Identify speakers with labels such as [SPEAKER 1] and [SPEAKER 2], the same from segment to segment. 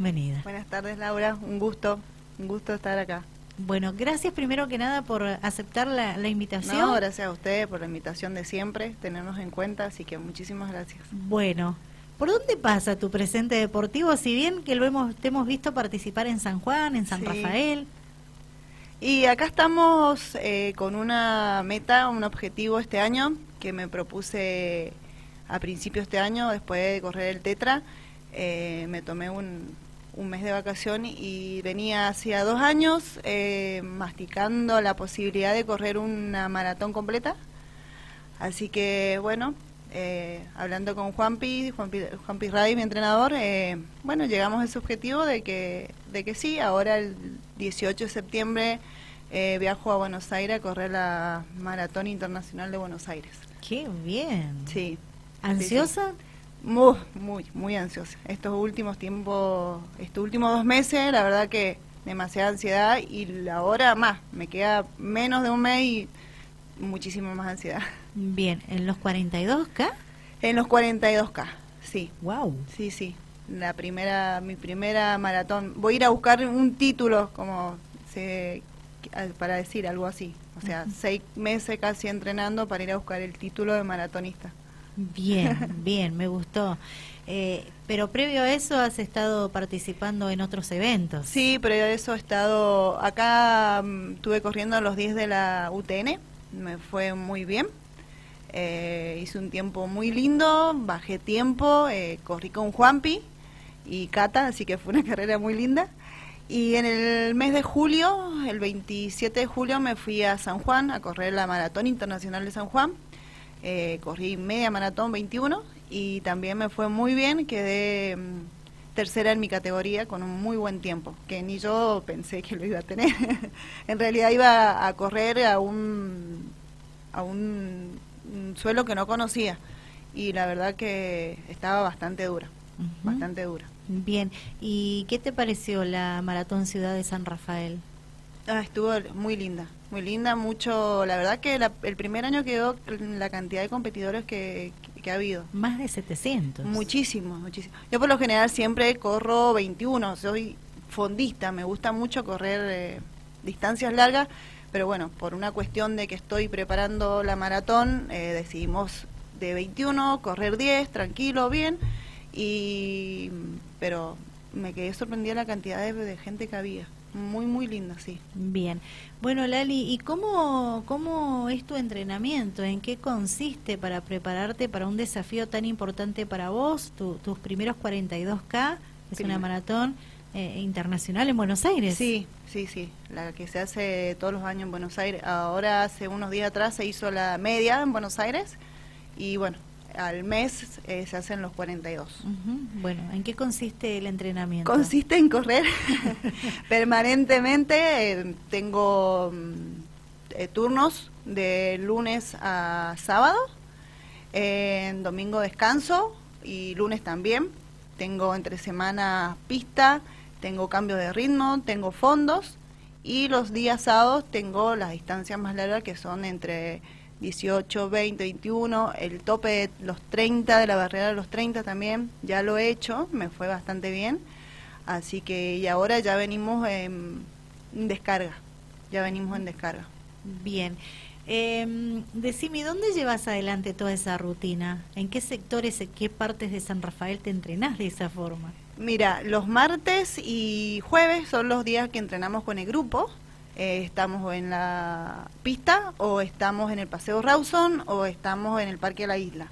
[SPEAKER 1] Bienvenida.
[SPEAKER 2] Buenas tardes, Laura. Un gusto, un gusto estar acá.
[SPEAKER 1] Bueno, gracias primero que nada por aceptar la, la invitación.
[SPEAKER 2] No, gracias a ustedes por la invitación de siempre, tenernos en cuenta, así que muchísimas gracias.
[SPEAKER 1] Bueno, ¿por dónde pasa tu presente deportivo? Si bien que lo hemos, te hemos visto participar en San Juan, en San
[SPEAKER 2] Sí.
[SPEAKER 1] Rafael.
[SPEAKER 2] Y acá estamos eh, con una meta, un objetivo este año que me propuse a principios de este año, después de correr el Tetra. Eh, me tomé un, un mes de vacación y venía hacía dos años eh, masticando la posibilidad de correr una maratón completa. Así que bueno, eh, hablando con Juanpi, Juanpi, Juanpi Ray, mi entrenador, eh, bueno, llegamos a ese objetivo de que, de que sí, ahora el 18 de septiembre eh, viajo a Buenos Aires a correr la Maratón Internacional de Buenos Aires.
[SPEAKER 1] Qué bien.
[SPEAKER 2] Sí,
[SPEAKER 1] ¿Ansiosa?
[SPEAKER 2] Muy, muy, muy ansiosa. Estos últimos tiempos, estos últimos dos meses, la verdad que demasiada ansiedad y ahora más, me queda menos de un mes y muchísima más ansiedad.
[SPEAKER 1] Bien, ¿en los 42K?
[SPEAKER 2] En los 42K, sí.
[SPEAKER 1] Wow.
[SPEAKER 2] Sí, sí. La primera, mi primera maratón. Voy a ir a buscar un título, como se, para decir algo así. O sea, seis meses casi entrenando para ir a buscar el título de maratonista.
[SPEAKER 1] Bien, bien, me gustó. Eh, pero previo a eso has estado participando en otros eventos.
[SPEAKER 2] Sí, pero eso he estado acá, mm, estuve corriendo los 10 de la UTN, me fue muy bien. Eh, hice un tiempo muy lindo, bajé tiempo, eh, corrí con Juanpi y Cata, así que fue una carrera muy linda. Y en el mes de julio, el 27 de julio, me fui a San Juan a correr la Maratón Internacional de San Juan. Eh, corrí media maratón 21 y también me fue muy bien, quedé mm, tercera en mi categoría con un muy buen tiempo, que ni yo pensé que lo iba a tener. en realidad iba a correr a un, a un, un suelo que no conocía y la verdad que estaba bastante dura, bastante dura.
[SPEAKER 1] Bien, ¿y qué te pareció la Maratón Ciudad de San Rafael?
[SPEAKER 2] Ah, estuvo muy linda, muy linda, mucho, la verdad que la- el primer año quedó la cantidad de competidores que, que ha habido.
[SPEAKER 1] Más de 700.
[SPEAKER 2] Muchísimo, muchísimo. Yo por lo general siempre corro 21, soy fondista, me gusta mucho correr eh, distancias largas, pero bueno, por una cuestión de que estoy preparando la maratón, eh, decidimos de 21 correr 10, tranquilo, bien, y pero me quedé sorprendida la cantidad de, de gente que había. Muy, muy linda, sí.
[SPEAKER 1] Bien. Bueno, Lali, ¿y cómo, cómo es tu entrenamiento? ¿En qué consiste para prepararte para un desafío tan importante para vos? Tu- tus primeros 42K, es una maratón eh, internacional en Buenos Aires.
[SPEAKER 2] Sí, sí, sí, la que se hace todos los años en Buenos Aires. Ahora, hace unos días atrás, se hizo la media en Buenos Aires y bueno, al mes eh, se hacen los 42.
[SPEAKER 1] Ujú. Bueno, ¿en qué consiste el entrenamiento?
[SPEAKER 2] Consiste en correr permanentemente. eh, tengo mm, eh, turnos de lunes a sábado. eh, en domingo descanso y lunes también. Tengo entre semana pista, tengo cambio de ritmo, tengo fondos y los días sábados tengo las distancias más largas que son entre 18, 20, 21, el tope de los 30, de la barrera de los 30 también, ya lo he hecho, me fue bastante bien. Así que y ahora ya venimos en descarga, ya venimos en descarga.
[SPEAKER 1] Bien. Eh, decime, ¿dónde llevas adelante toda esa rutina? ¿En qué sectores, en qué partes de San Rafael te entrenás de esa forma?
[SPEAKER 2] Mira, los martes y jueves son los días que entrenamos con el grupo. Eh, estamos en la pista o estamos en el Paseo Rawson o estamos en el Parque de la Isla.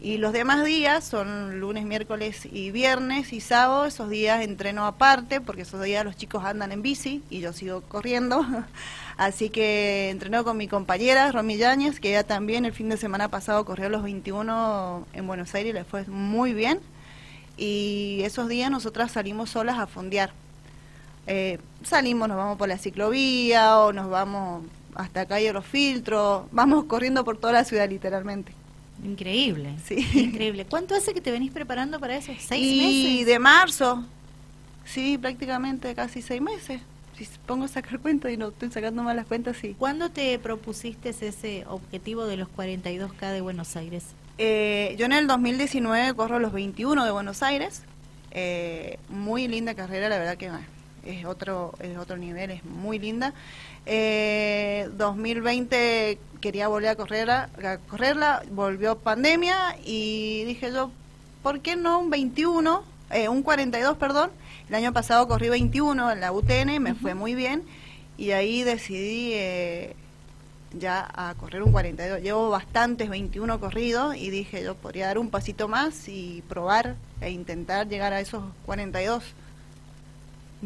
[SPEAKER 2] Y los demás días son lunes, miércoles y viernes y sábado. Esos días entreno aparte porque esos días los chicos andan en bici y yo sigo corriendo. Así que entreno con mi compañera Romy Yáñez, que ella también el fin de semana pasado corrió los 21 en Buenos Aires le fue muy bien y esos días nosotras salimos solas a fondear. Eh, salimos, nos vamos por la ciclovía o nos vamos hasta calle Los Filtros, vamos corriendo por toda la ciudad literalmente.
[SPEAKER 1] Increíble.
[SPEAKER 2] Sí.
[SPEAKER 1] Increíble. ¿Cuánto hace que te venís preparando para eso? ¿Seis
[SPEAKER 2] y
[SPEAKER 1] meses?
[SPEAKER 2] de marzo, sí, prácticamente casi seis meses. Si pongo a sacar cuentas y no estoy sacando mal las cuentas, sí.
[SPEAKER 1] ¿Cuándo te propusiste ese objetivo de los 42K de Buenos Aires?
[SPEAKER 2] Eh, yo en el 2019 corro los 21 de Buenos Aires. Eh, muy linda carrera, la verdad que es otro, es otro nivel, es muy linda. Eh, 2020 quería volver a correrla, a correrla, volvió pandemia y dije yo, ¿por qué no un 21, eh, un 42, perdón? El año pasado corrí 21 en la UTN, me fue muy bien y ahí decidí eh, ya a correr un 42. Llevo bastantes 21 corridos y dije yo podría dar un pasito más y probar e intentar llegar a esos 42.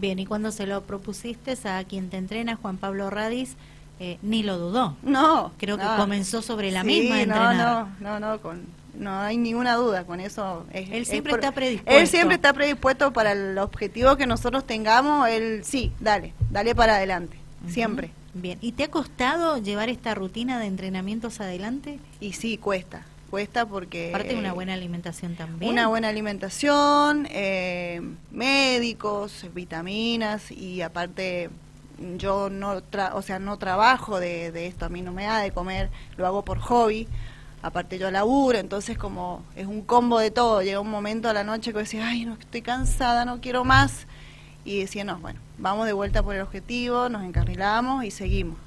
[SPEAKER 1] Bien, y cuando se lo propusiste a quien te entrena, Juan Pablo Radis, eh, ni lo dudó.
[SPEAKER 2] No.
[SPEAKER 1] Creo que comenzó sobre la misma entrenar.
[SPEAKER 2] No, no, no, con, no hay ninguna duda con eso.
[SPEAKER 1] él siempre está predispuesto.
[SPEAKER 2] Él siempre está predispuesto para el objetivo que nosotros tengamos. Él sí, dale, dale para adelante, siempre.
[SPEAKER 1] Bien, ¿y te ha costado llevar esta rutina de entrenamientos adelante?
[SPEAKER 2] Y sí, cuesta, cuesta porque...
[SPEAKER 1] Aparte de una buena alimentación también.
[SPEAKER 2] Una buena alimentación, eh, médicos, vitaminas y aparte yo no, o sea, no trabajo de, de esto, a mí no me da de comer, lo hago por hobby aparte yo laburo, entonces como es un combo de todo, llega un momento a la noche que decía, ay, no, estoy cansada, no quiero más, y decía, no, bueno, vamos de vuelta por el objetivo, nos encarrilamos y seguimos.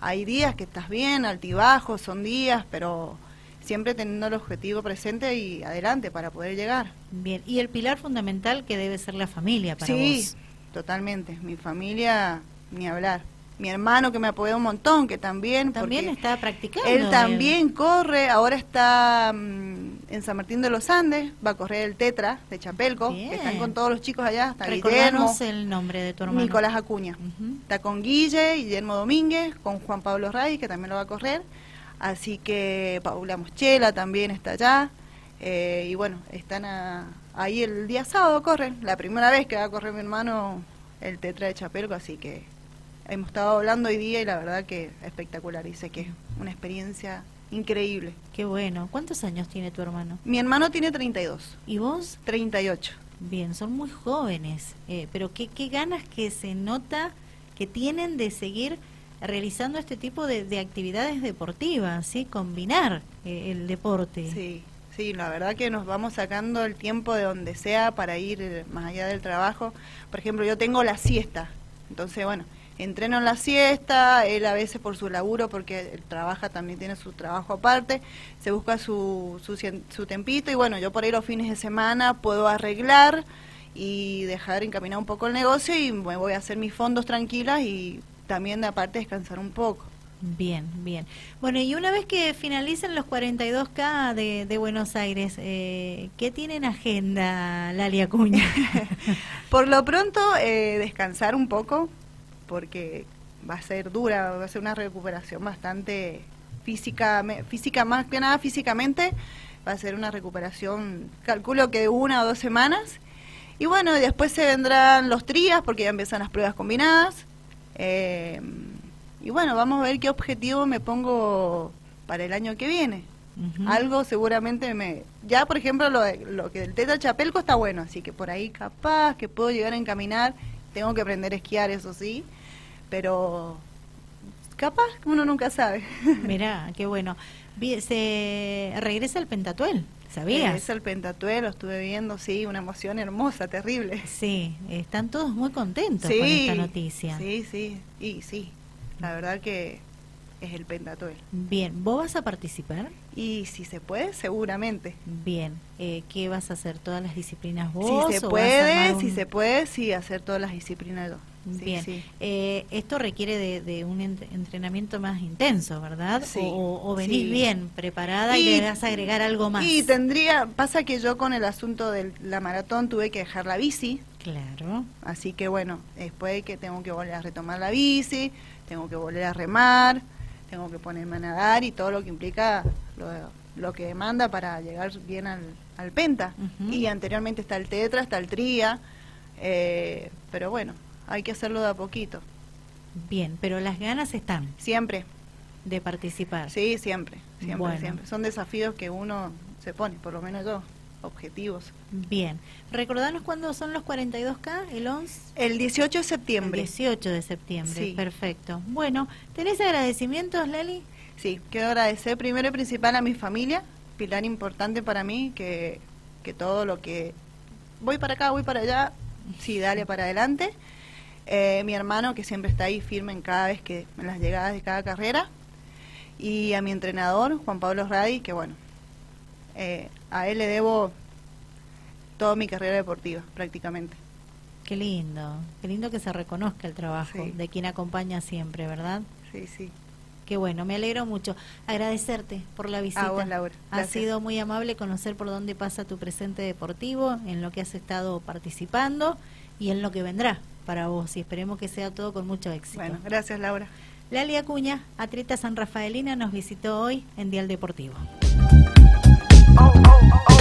[SPEAKER 2] Hay días que estás bien, altibajos, son días, pero siempre teniendo el objetivo presente y adelante para poder llegar.
[SPEAKER 1] Bien, y el pilar fundamental que debe ser la familia para
[SPEAKER 2] vos. Sí, totalmente. Mi familia, ni hablar mi hermano que me apoyó un montón, que también...
[SPEAKER 1] También está practicando.
[SPEAKER 2] Él también corre, ahora está mm, en San Martín de los Andes, va a correr el Tetra de Chapelco, que están con todos los chicos allá, está Guillermo.
[SPEAKER 1] el nombre de tu hermano.
[SPEAKER 2] Nicolás Acuña. Está con Guille, Guillermo Domínguez, con Juan Pablo Ray, que también lo va a correr. Así que Paula Moschela también está allá. Eh, y bueno, están ahí el día sábado, corren. La primera vez que va a correr mi hermano el Tetra de Chapelco, así que hemos estado hablando hoy día y la verdad que espectacular. Dice que es una experiencia increíble.
[SPEAKER 1] Qué bueno. ¿Cuántos años tiene tu hermano?
[SPEAKER 2] Mi hermano tiene 32.
[SPEAKER 1] ¿Y vos?
[SPEAKER 2] 38.
[SPEAKER 1] Bien, son muy jóvenes, eh, pero qué, qué ganas que se nota que tienen de seguir realizando este tipo de, actividades deportivas, ¿sí? Combinar eh, el deporte.
[SPEAKER 2] Sí, sí, la verdad que nos vamos sacando el tiempo de donde sea para ir eh, más allá del trabajo. Por ejemplo, yo tengo la siesta, entonces, bueno, entreno en la siesta, él a veces por su laburo, porque él trabaja, también tiene su trabajo aparte, se busca su, su, su tempito y bueno, yo por ahí los fines de semana puedo arreglar y dejar encaminar un poco el negocio y me voy a hacer mis fondos tranquilas y también de aparte descansar un poco.
[SPEAKER 1] Bien, bien. Bueno, y una vez que finalicen los 42K de, de Buenos Aires, eh, ¿qué tienen agenda, Lalia Cuña?
[SPEAKER 2] Por lo pronto, eh, descansar un poco, porque va a ser dura, va a ser una recuperación bastante física, física más que nada físicamente, va a ser una recuperación, calculo que de una o dos semanas. Y bueno, después se vendrán los trías, porque ya empiezan las pruebas combinadas. Eh, y bueno, vamos a ver qué objetivo me pongo para el año que viene. Algo seguramente me... Ya, por ejemplo, lo, lo que del Teta Chapelco está bueno, así que por ahí capaz que puedo llegar a encaminar. Tengo que aprender a esquiar, eso sí pero capaz uno nunca sabe.
[SPEAKER 1] Mirá, qué bueno. Se regresa el Pentatuel, ¿sabías?
[SPEAKER 2] Regresa el Pentatuel, lo estuve viendo, sí, una emoción hermosa, terrible.
[SPEAKER 1] Sí, están todos muy contentos con esta noticia.
[SPEAKER 2] Sí, sí, y sí, la verdad que es el Pentatuel.
[SPEAKER 1] Bien, ¿vos vas a participar?
[SPEAKER 2] Y si se puede, seguramente.
[SPEAKER 1] Bien, eh, ¿qué vas a hacer? ¿Todas las disciplinas vos?
[SPEAKER 2] Si se puede, si se puede, sí, hacer todas las disciplinas yo.
[SPEAKER 1] Bien, Eh, esto requiere de, un entrenamiento más intenso, ¿verdad? O, o, venís bien preparada y, le das a agregar algo más.
[SPEAKER 2] Y tendría, pasa que yo con el asunto de la maratón tuve que dejar la bici.
[SPEAKER 1] Claro.
[SPEAKER 2] Así que bueno, después que tengo que volver a retomar la bici, tengo que volver a remar, tengo que ponerme a nadar y todo lo que implica lo, que demanda para llegar bien al, al penta. Y anteriormente está el tetra, está el tría, eh, pero bueno, hay que hacerlo de a poquito.
[SPEAKER 1] Bien, pero las ganas están.
[SPEAKER 2] Siempre.
[SPEAKER 1] De participar.
[SPEAKER 2] Sí, siempre, siempre, siempre. Son desafíos que uno se pone, por lo menos yo, objetivos.
[SPEAKER 1] Bien. Recordanos cuándo son los 42K, el 11.
[SPEAKER 2] El 18 de septiembre.
[SPEAKER 1] El 18 de septiembre, sí. perfecto. Bueno, ¿tenés agradecimientos, Leli?
[SPEAKER 2] Sí, quiero agradecer primero y principal a mi familia, pilar importante para mí, que, que todo lo que voy para acá, voy para allá, sí, dale para adelante. Eh, mi hermano, que siempre está ahí firme en cada vez que, en las llegadas de cada carrera. Y a mi entrenador, Juan Pablo Radi, que bueno, eh, a él le debo toda mi carrera deportiva, prácticamente.
[SPEAKER 1] Qué lindo, qué lindo que se reconozca el trabajo de quien acompaña siempre, ¿verdad?
[SPEAKER 2] Sí, sí.
[SPEAKER 1] Qué bueno, me alegro mucho. Agradecerte por la visita. Ha sido muy amable conocer por dónde pasa tu presente deportivo, en lo que has estado participando y en lo que vendrá para vos. Y esperemos que sea todo con mucho éxito.
[SPEAKER 2] Bueno, gracias Laura.
[SPEAKER 1] Lali Acuña, atleta san rafaelina, nos visitó hoy en Dial Deportivo.